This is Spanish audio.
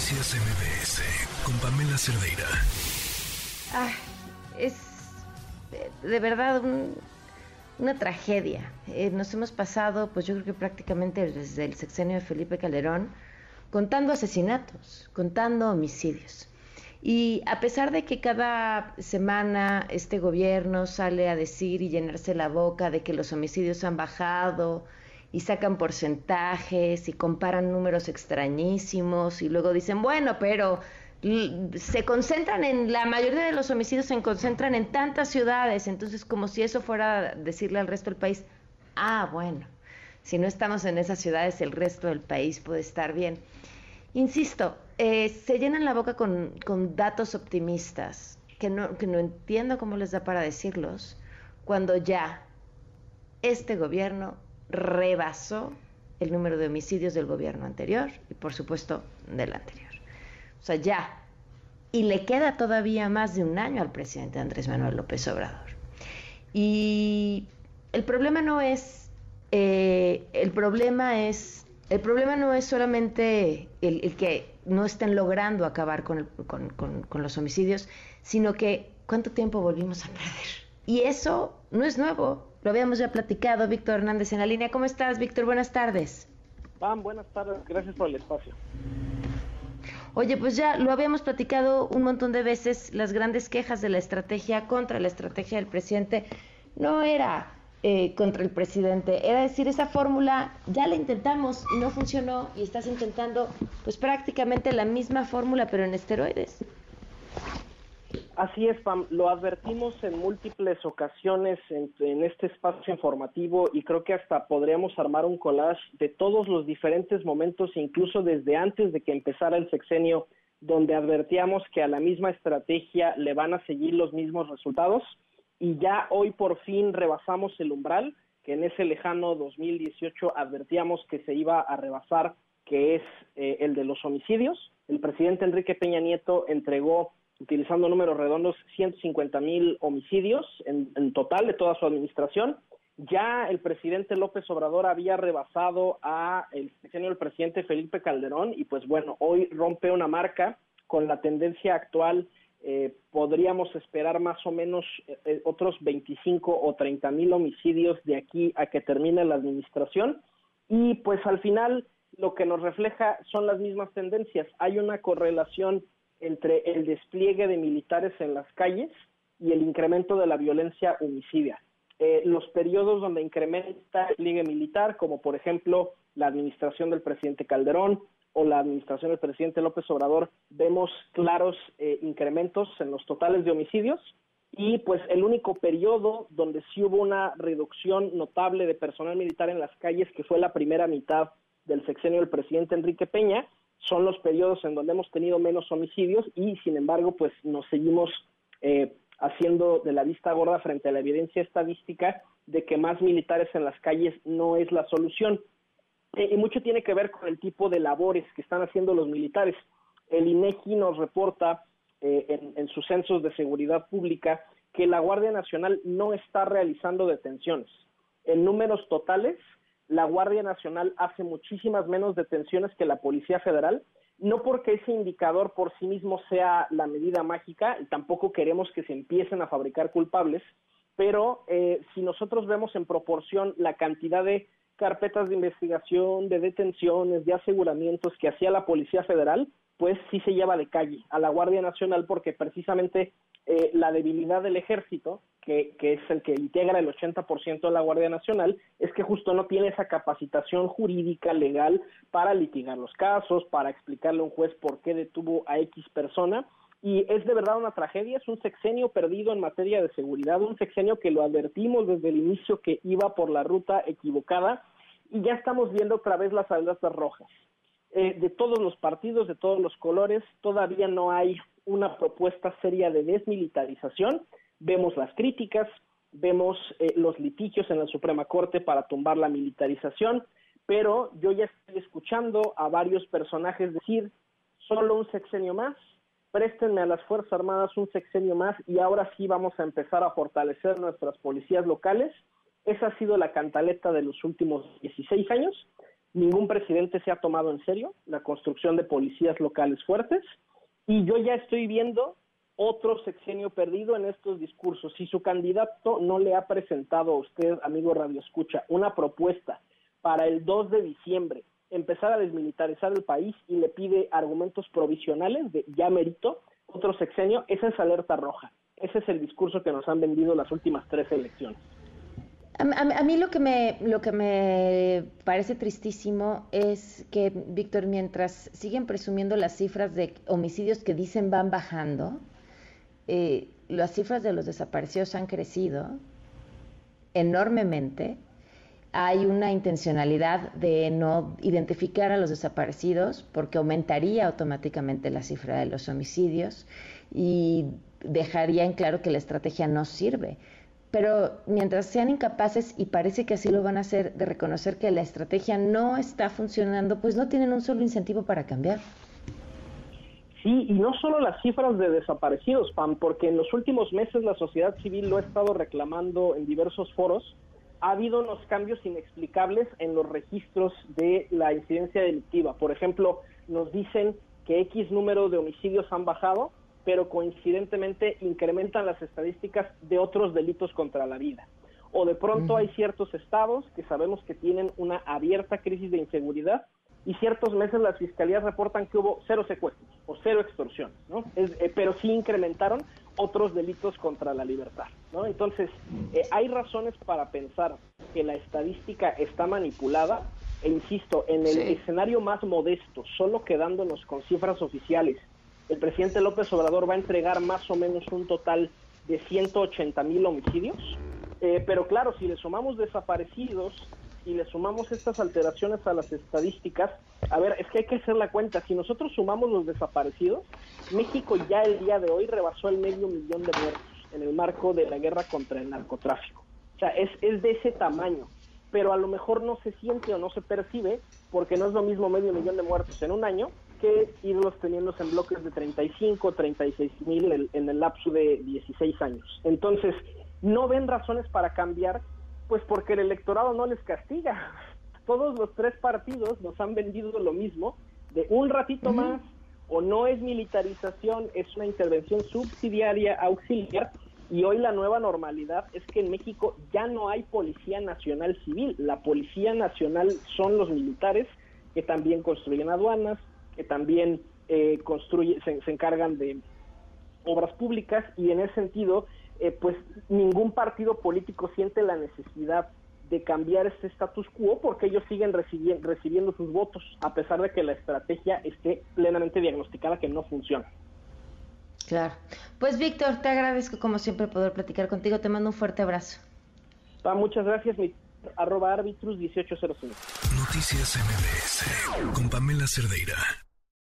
Noticias MBS con Pamela Cerdeira. Ah, es de verdad una tragedia. Eh, nos hemos pasado, pues yo creo que prácticamente desde el sexenio de Felipe Calderón, contando asesinatos, contando homicidios. Y a pesar de que cada semana este gobierno sale a decir y llenarse la boca de que los homicidios han bajado y sacan porcentajes y comparan números extrañísimos y luego dicen, bueno, pero se concentran en, la mayoría de los homicidios se concentran en tantas ciudades, entonces como si eso fuera decirle al resto del país, ah, bueno, si no estamos en esas ciudades, el resto del país puede estar bien. Insisto, eh, se llenan la boca con, con datos optimistas, que no, que no entiendo cómo les da para decirlos, cuando ya este gobierno rebasó el número de homicidios del gobierno anterior y por supuesto del anterior. O sea, ya. Y le queda todavía más de un año al presidente Andrés Manuel López Obrador. Y el problema no es, eh, el problema es, el problema no es solamente el, que no estén logrando acabar con, con los homicidios, sino que cuánto tiempo volvimos a perder. Y eso no es nuevo, lo habíamos ya platicado, Víctor Hernández en la línea. ¿Cómo estás, Víctor? Buenas tardes. Pam, buenas tardes, gracias por el espacio. Oye, pues ya lo habíamos platicado un montón de veces, las grandes quejas de la estrategia contra la estrategia del presidente no era eh, contra el presidente, era decir, esa fórmula ya la intentamos y no funcionó y estás intentando pues prácticamente la misma fórmula pero en esteroides. Así es, Pam, lo advertimos en múltiples ocasiones en, este espacio informativo y creo que hasta podríamos armar un collage de todos los diferentes momentos, incluso desde antes de que empezara el sexenio, donde advertíamos que a la misma estrategia le van a seguir los mismos resultados y ya hoy por fin rebasamos el umbral que en ese lejano 2018 advertíamos que se iba a rebasar, que es eh, el de los homicidios. El presidente Enrique Peña Nieto entregó utilizando números redondos, 150 mil homicidios en, total de toda su administración. Ya el presidente López Obrador había rebasado a el del presidente Felipe Calderón y pues bueno, hoy rompe una marca con la tendencia actual. Eh, podríamos esperar más o menos eh, eh, otros 25 o 30 mil homicidios de aquí a que termine la administración y pues al final lo que nos refleja son las mismas tendencias. Hay una correlación entre el despliegue de militares en las calles y el incremento de la violencia homicida. Eh, los periodos donde incrementa el despliegue militar, como por ejemplo la administración del presidente Calderón o la administración del presidente López Obrador, vemos claros eh, incrementos en los totales de homicidios y pues el único periodo donde sí hubo una reducción notable de personal militar en las calles, que fue la primera mitad del sexenio del presidente Enrique Peña, son los periodos en donde hemos tenido menos homicidios y sin embargo pues nos seguimos eh, haciendo de la vista gorda frente a la evidencia estadística de que más militares en las calles no es la solución. Eh, y mucho tiene que ver con el tipo de labores que están haciendo los militares. El INEGI nos reporta eh, en sus censos de seguridad pública que la Guardia Nacional no está realizando detenciones. En números totales, la Guardia Nacional hace muchísimas menos detenciones que la Policía Federal, no porque ese indicador por sí mismo sea la medida mágica, y tampoco queremos que se empiecen a fabricar culpables, pero eh, si nosotros vemos en proporción la cantidad de carpetas de investigación, de detenciones, de aseguramientos que hacía la Policía Federal, pues sí se lleva de calle a la Guardia Nacional porque precisamente eh, la debilidad del ejército, que, que, es el que integra el 80% de la Guardia Nacional, es que justo no tiene esa capacitación jurídica legal para litigar los casos, para explicarle a un juez por qué detuvo a X persona. Y es de verdad una tragedia, es un sexenio perdido en materia de seguridad, un sexenio que lo advertimos desde el inicio que iba por la ruta equivocada y ya estamos viendo otra vez las alertas rojas. Eh, de todos los partidos, de todos los colores, todavía no hay una propuesta seria de desmilitarización. Vemos las críticas, vemos eh, los litigios en la Suprema Corte para tumbar la militarización, pero yo ya estoy escuchando a varios personajes decir, solo un sexenio más, préstenme a las Fuerzas Armadas un sexenio más y ahora sí vamos a empezar a fortalecer nuestras policías locales. Esa ha sido la cantaleta de los últimos 16 años Ningún presidente se ha tomado en serio la construcción de policías locales fuertes y yo ya estoy viendo otro sexenio perdido en estos discursos. Si su candidato no le ha presentado a usted, amigo Radio Escucha, una propuesta para el 2 de diciembre empezar a desmilitarizar el país y le pide argumentos provisionales de ya merito otro sexenio, esa es alerta roja. Ese es el discurso que nos han vendido las últimas tres elecciones. A, mí lo que, me, lo que me parece tristísimo es que, Víctor, mientras siguen presumiendo las cifras de homicidios que dicen van bajando, eh, las cifras de los desaparecidos han crecido enormemente. Hay una intencionalidad de no identificar a los desaparecidos porque aumentaría automáticamente la cifra de los homicidios y dejaría en claro que la estrategia no sirve pero mientras sean incapaces, y parece que así lo van a hacer, de reconocer que la estrategia no está funcionando, pues no tienen un solo incentivo para cambiar. Sí, y no solo las cifras de desaparecidos, Pam, porque en los últimos meses la sociedad civil lo ha estado reclamando en diversos foros. Ha habido unos cambios inexplicables en los registros de la incidencia delictiva. Por ejemplo, nos dicen que X número de homicidios han bajado, pero coincidentemente incrementan las estadísticas de otros delitos contra la vida. O de pronto hay ciertos estados que sabemos que tienen una abierta crisis de inseguridad y ciertos meses las fiscalías reportan que hubo cero secuestros o cero extorsiones, ¿no? Eh, pero sí incrementaron otros delitos contra la libertad, ¿no? Entonces, eh, hay razones para pensar que la estadística está manipulada e insisto, en el escenario más modesto, solo quedándonos con cifras oficiales el presidente López Obrador va a entregar más o menos un total de 180 mil homicidios. Eh, pero claro, si le sumamos desaparecidos y le sumamos estas alteraciones a las estadísticas, a ver, es que hay que hacer la cuenta. Si nosotros sumamos los desaparecidos, México ya el día de hoy rebasó el medio millón de muertos en el marco de la guerra contra el narcotráfico. O sea, es, es de ese tamaño pero a lo mejor no se siente o no se percibe porque no es lo mismo medio millón de muertos en un año que irlos teniendo en bloques de 35, 36 mil en, el lapso de 16 años. Entonces, no ven razones para cambiar, pues porque el electorado no les castiga. Todos los tres partidos nos han vendido lo mismo, de un ratito más, o no es militarización, es una intervención subsidiaria, auxiliar, y hoy la nueva normalidad es que en México ya no hay Policía Nacional Civil. La Policía Nacional son los militares que también construyen aduanas, que también eh, construye, se, encargan de obras públicas y en ese sentido, eh, pues ningún partido político siente la necesidad de cambiar este status quo porque ellos siguen recibiendo sus votos a pesar de que la estrategia esté plenamente diagnosticada que no funciona. Claro. Pues Víctor, te agradezco como siempre poder platicar contigo. Te mando un fuerte abrazo. Ah, muchas gracias, mi arroba arbitrus 1805. Noticias MBS con Pamela Cerdeira.